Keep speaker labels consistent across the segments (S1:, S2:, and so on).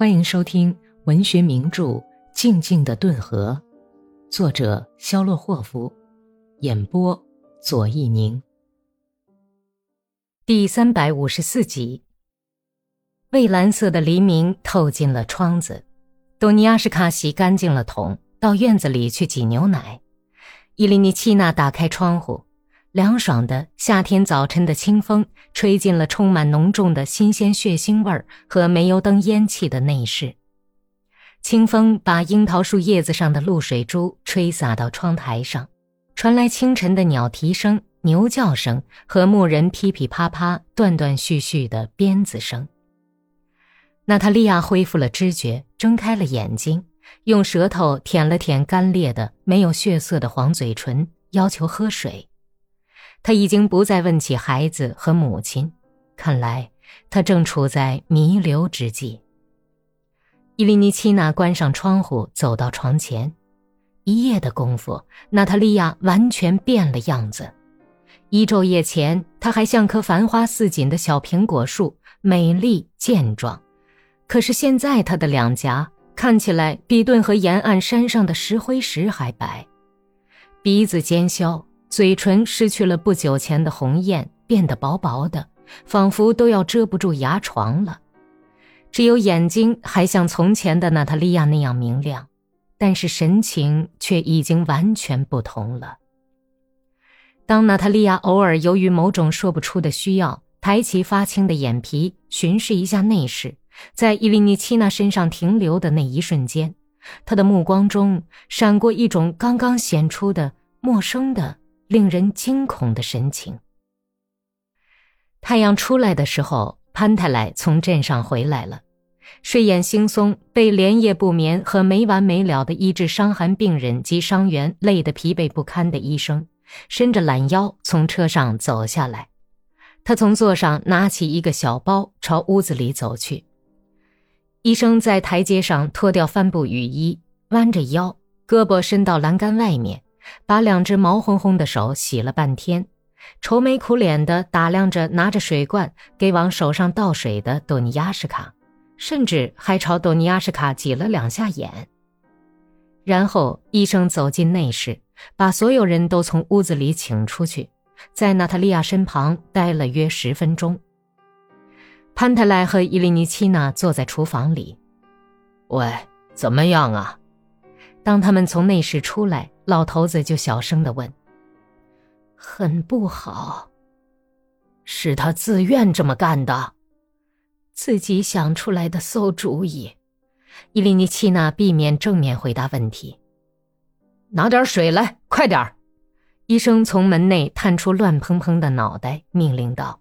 S1: 欢迎收听文学名著《静静的顿河》，作者肖洛霍夫，演播左一宁。第三百五十四集。蔚蓝色的黎明透进了窗子，多尼亚什卡洗干净了桶，到院子里去挤牛奶。伊利尼奇娜打开窗户。凉爽的夏天早晨的清风吹进了充满浓重的新鲜血腥味儿和煤油灯烟气的内室。清风把樱桃树叶子上的露水珠吹洒到窗台上，传来清晨的鸟啼声、牛叫声和牧人噼噼啪啪、断断续续的鞭子声。娜塔莉亚恢复了知觉，睁开了眼睛，用舌头舔了舔干裂的、没有血色的黄嘴唇，要求喝水。他已经不再问起孩子和母亲，看来他正处在弥留之际。伊利尼奇娜关上窗户，走到床前。一夜的功夫，娜塔莉亚完全变了样子。一昼夜前，她还像棵繁花似锦的小苹果树，美丽健壮。可是现在，她的两颊看起来比顿河沿岸山上的石灰石还白，鼻子尖削。嘴唇失去了不久前的红艳，变得薄薄的，仿佛都要遮不住牙床了。只有眼睛还像从前的娜塔莉亚那样明亮，但是神情却已经完全不同了。当娜塔莉亚偶尔由于某种说不出的需要，抬起发青的眼皮巡视一下内室，在伊利尼奇娜身上停留的那一瞬间，她的目光中闪过一种刚刚显出的陌生的。令人惊恐的神情。太阳出来的时候，潘太来从镇上回来了，睡眼惺忪、被连夜不眠和没完没了的医治伤寒病人及伤员累得疲惫不堪的医生，伸着懒腰从车上走下来。他从座上拿起一个小包，朝屋子里走去。医生在台阶上脱掉帆布雨衣，弯着腰，胳膊伸到栏杆外面。把两只毛烘烘的手洗了半天，愁眉苦脸地打量着拿着水罐给往手上倒水的多尼亚什卡，甚至还朝多尼亚什卡挤了两下眼。然后医生走进内室，把所有人都从屋子里请出去，在娜塔莉亚身旁待了约十分钟。潘特莱和伊利尼奇娜坐在厨房里，
S2: 喂，怎么样啊？
S1: 当他们从内室出来。老头子就小声的问：“
S3: 很不好，
S2: 是他自愿这么干的，
S3: 自己想出来的馊主意。”
S1: 伊利尼奇娜避免正面回答问题。
S2: 拿点水来，快点儿！
S1: 医生从门内探出乱蓬蓬的脑袋，命令道。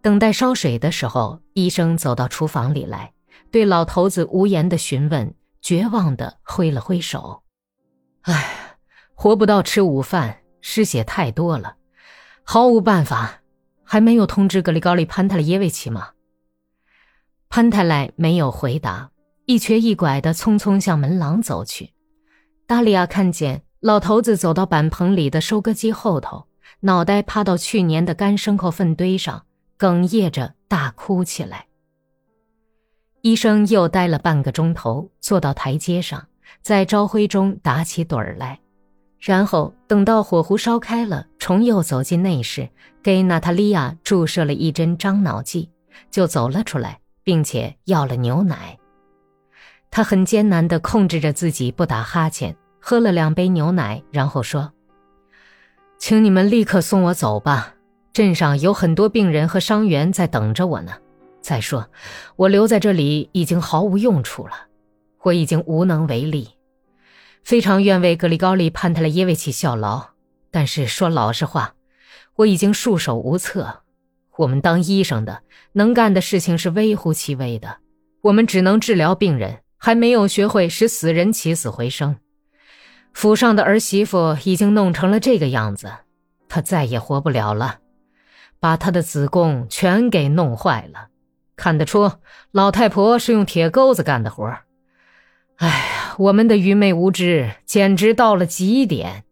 S1: 等待烧水的时候，医生走到厨房里来，对老头子无言的询问，绝望的挥了挥手：“
S2: 哎。”活不到吃午饭，失血太多了，毫无办法。还没有通知格里高利潘泰勒耶维奇吗？
S1: 潘泰莱没有回答，一瘸一拐的匆匆向门廊走去。达利亚看见老头子走到板棚里的收割机后头，脑袋趴到去年的干牲口粪堆上，哽咽着大哭起来。医生又待了半个钟头，坐到台阶上，在朝晖中打起盹儿来。然后等到火壶烧开了，重又走进内室，给娜塔莉亚注射了一针樟脑剂，就走了出来，并且要了牛奶。他很艰难地控制着自己不打哈欠，喝了两杯牛奶，然后说：“
S2: 请你们立刻送我走吧，镇上有很多病人和伤员在等着我呢。再说，我留在这里已经毫无用处了，我已经无能为力。”非常愿为格里高利·潘特莱耶维奇效劳，但是说老实话，我已经束手无策。我们当医生的能干的事情是微乎其微的，我们只能治疗病人，还没有学会使死人起死回生。府上的儿媳妇已经弄成了这个样子，她再也活不了了，把她的子宫全给弄坏了。看得出，老太婆是用铁钩子干的活。哎呀，我们的愚昧无知简直到了极点。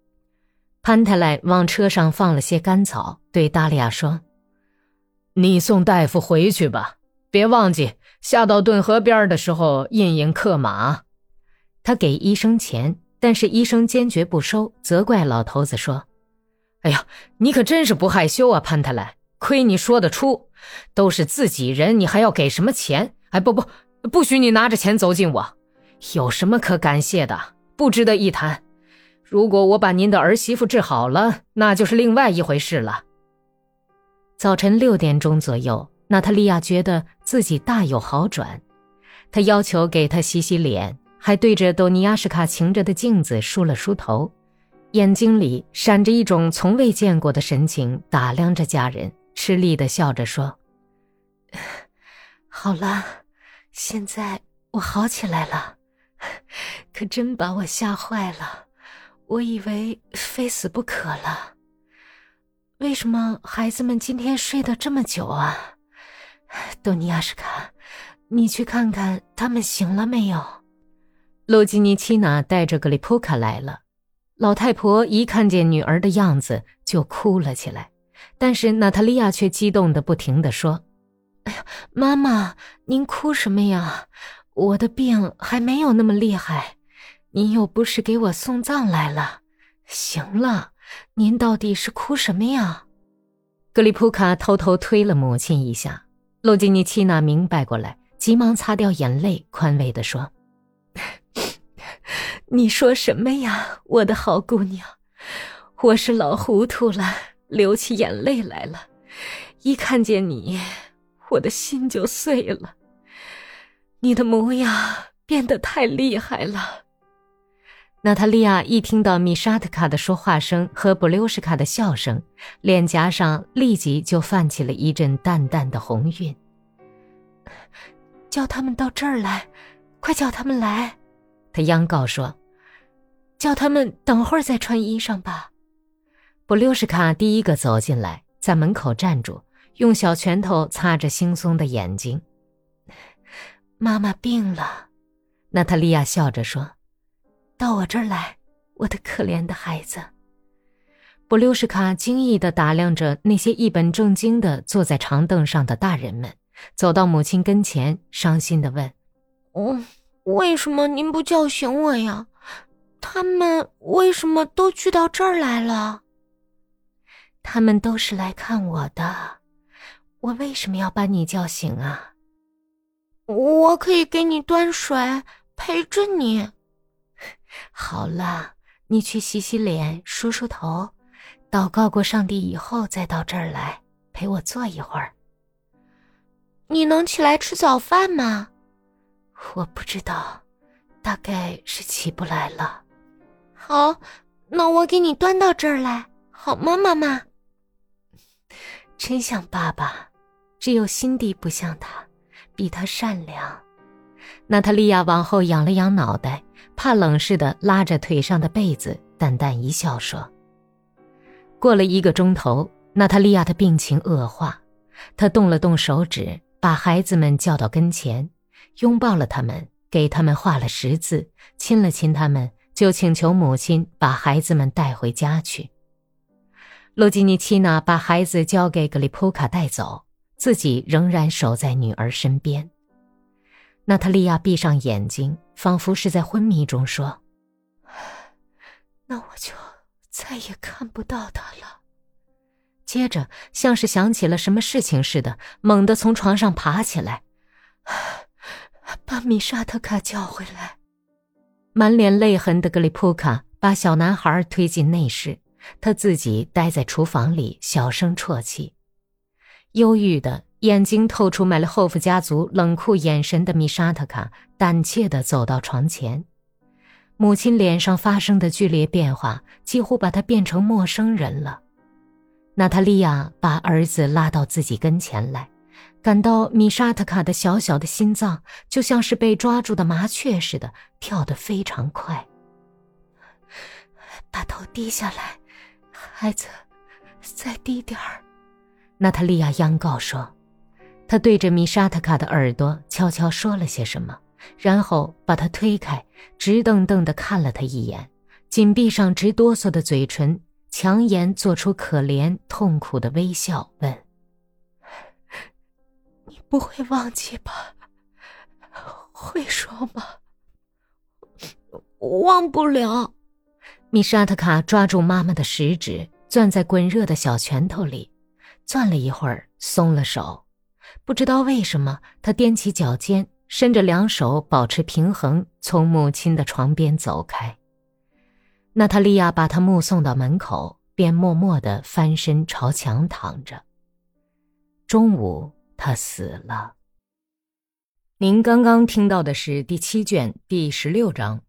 S1: 潘太来往车上放了些干草，对达利亚说：“
S2: 你送大夫回去吧，别忘记下到顿河边的时候，印印刻马。
S1: 他给医生钱，但是医生坚决不收，责怪老头子说：“
S2: 哎呀，你可真是不害羞啊，潘特莱！亏你说得出，都是自己人，你还要给什么钱？哎，不不，不许你拿着钱走近我。有什么可感谢的？不值得一谈。如果我把您的儿媳妇治好了，那就是另外一回事了。”
S1: 早晨六点钟左右，娜塔莉亚觉得自己大有好转，她要求给她洗洗脸，还对着多尼亚什卡擎着的镜子梳了梳头，眼睛里闪着一种从未见过的神情，打量着家人，吃力的笑着说：“好了，现在我好起来了，可真把我吓坏了，我以为非死不可了。”为什么孩子们今天睡得这么久啊？多尼亚什卡，你去看看他们醒了没有？洛基尼奇娜带着格里普卡来了。老太婆一看见女儿的样子就哭了起来，但是娜塔莉亚却激动的不停的说：“哎呀，妈妈，您哭什么呀？我的病还没有那么厉害，您又不是给我送葬来了。行了。”您到底是哭什么呀？格里普卡偷偷推了母亲一下。洛基尼奇娜明白过来，急忙擦掉眼泪，宽慰地说：“你说什么呀，我的好姑娘？我是老糊涂了，流起眼泪来了。一看见你，我的心就碎了。你的模样变得太厉害了。”娜塔莉亚一听到米沙特卡的说话声和布留什卡的笑声，脸颊上立即就泛起了一阵淡淡的红晕。叫他们到这儿来，快叫他们来！他央告说：“叫他们等会儿再穿衣裳吧。”布留什卡第一个走进来，在门口站住，用小拳头擦着惺忪的眼睛。妈妈病了，娜塔莉亚笑着说。到我这儿来，我的可怜的孩子。布留什卡惊异地打量着那些一本正经地坐在长凳上的大人们，走到母亲跟前，伤心地问：“
S4: 嗯，为什么您不叫醒我呀？他们为什么都聚到这儿来了？
S1: 他们都是来看我的。我为什么要把你叫醒啊？
S4: 我可以给你端水，陪着你。”
S1: 好了，你去洗洗脸，梳梳头，祷告过上帝以后，再到这儿来陪我坐一会儿。
S4: 你能起来吃早饭吗？
S1: 我不知道，大概是起不来了。
S4: 好，那我给你端到这儿来，好吗，妈妈？
S1: 真像爸爸，只有心地不像他，比他善良。娜塔莉亚往后仰了仰脑袋。怕冷似的拉着腿上的被子，淡淡一笑说：“过了一个钟头，娜塔莉亚的病情恶化。她动了动手指，把孩子们叫到跟前，拥抱了他们，给他们画了十字，亲了亲他们，就请求母亲把孩子们带回家去。洛基尼奇娜把孩子交给格里普卡带走，自己仍然守在女儿身边。娜塔莉亚闭上眼睛。”仿佛是在昏迷中说：“那我就再也看不到他了。”接着，像是想起了什么事情似的，猛地从床上爬起来，把米沙特卡叫回来。满脸泪痕的格里普卡把小男孩推进内室，他自己待在厨房里，小声啜泣，忧郁的。眼睛透出买了后夫家族冷酷眼神的米沙特卡，胆怯地走到床前。母亲脸上发生的剧烈变化，几乎把她变成陌生人了。娜塔莉亚把儿子拉到自己跟前来，感到米沙特卡的小小的心脏就像是被抓住的麻雀似的，跳得非常快。把头低下来，孩子，再低点儿。娜塔莉亚央告说。他对着米沙特卡的耳朵悄悄说了些什么，然后把他推开，直瞪瞪地看了他一眼，紧闭上直哆嗦的嘴唇，强颜做出可怜痛苦的微笑，问：“你不会忘记吧，
S4: 会说吗？忘不了。
S1: 米沙特卡抓住妈妈的食指，攥在滚热的小拳头里，攥了一会儿，松了手。不知道为什么，他踮起脚尖，伸着两手保持平衡，从母亲的床边走开。娜塔莉亚把他目送到门口，便默默地翻身朝墙躺着。中午，他死了。您刚刚听到的是第七卷第十六章。